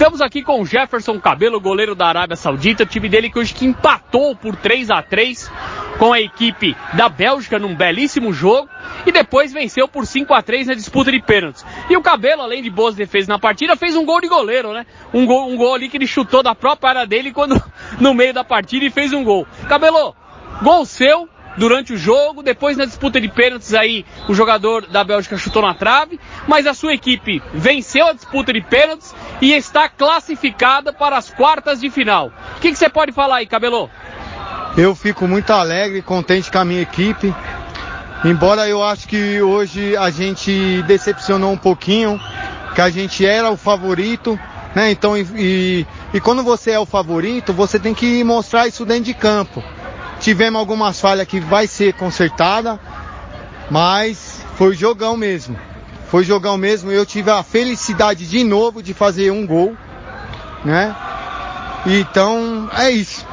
Estamos aqui com o Jefferson Cabelo, goleiro da Arábia Saudita, o time dele que hoje que empatou por 3 a 3 com a equipe da Bélgica num belíssimo jogo e depois venceu por 5 a 3 na disputa de pênaltis. E o Cabelo, além de boas defesas na partida, fez um gol de goleiro, né? Um gol, um gol ali que ele chutou da própria área dele quando no meio da partida e fez um gol. Cabelo, gol seu, durante o jogo, depois na disputa de pênaltis aí o jogador da Bélgica chutou na trave, mas a sua equipe venceu a disputa de pênaltis e está classificada para as quartas de final. O que, que você pode falar aí, Cabelo? Eu fico muito alegre e contente com a minha equipe. Embora eu acho que hoje a gente decepcionou um pouquinho, que a gente era o favorito, né? Então, e, e quando você é o favorito, você tem que mostrar isso dentro de campo. Tivemos algumas falhas que vai ser consertada, mas foi jogão mesmo. Foi jogão mesmo. Eu tive a felicidade de novo de fazer um gol, né? Então é isso.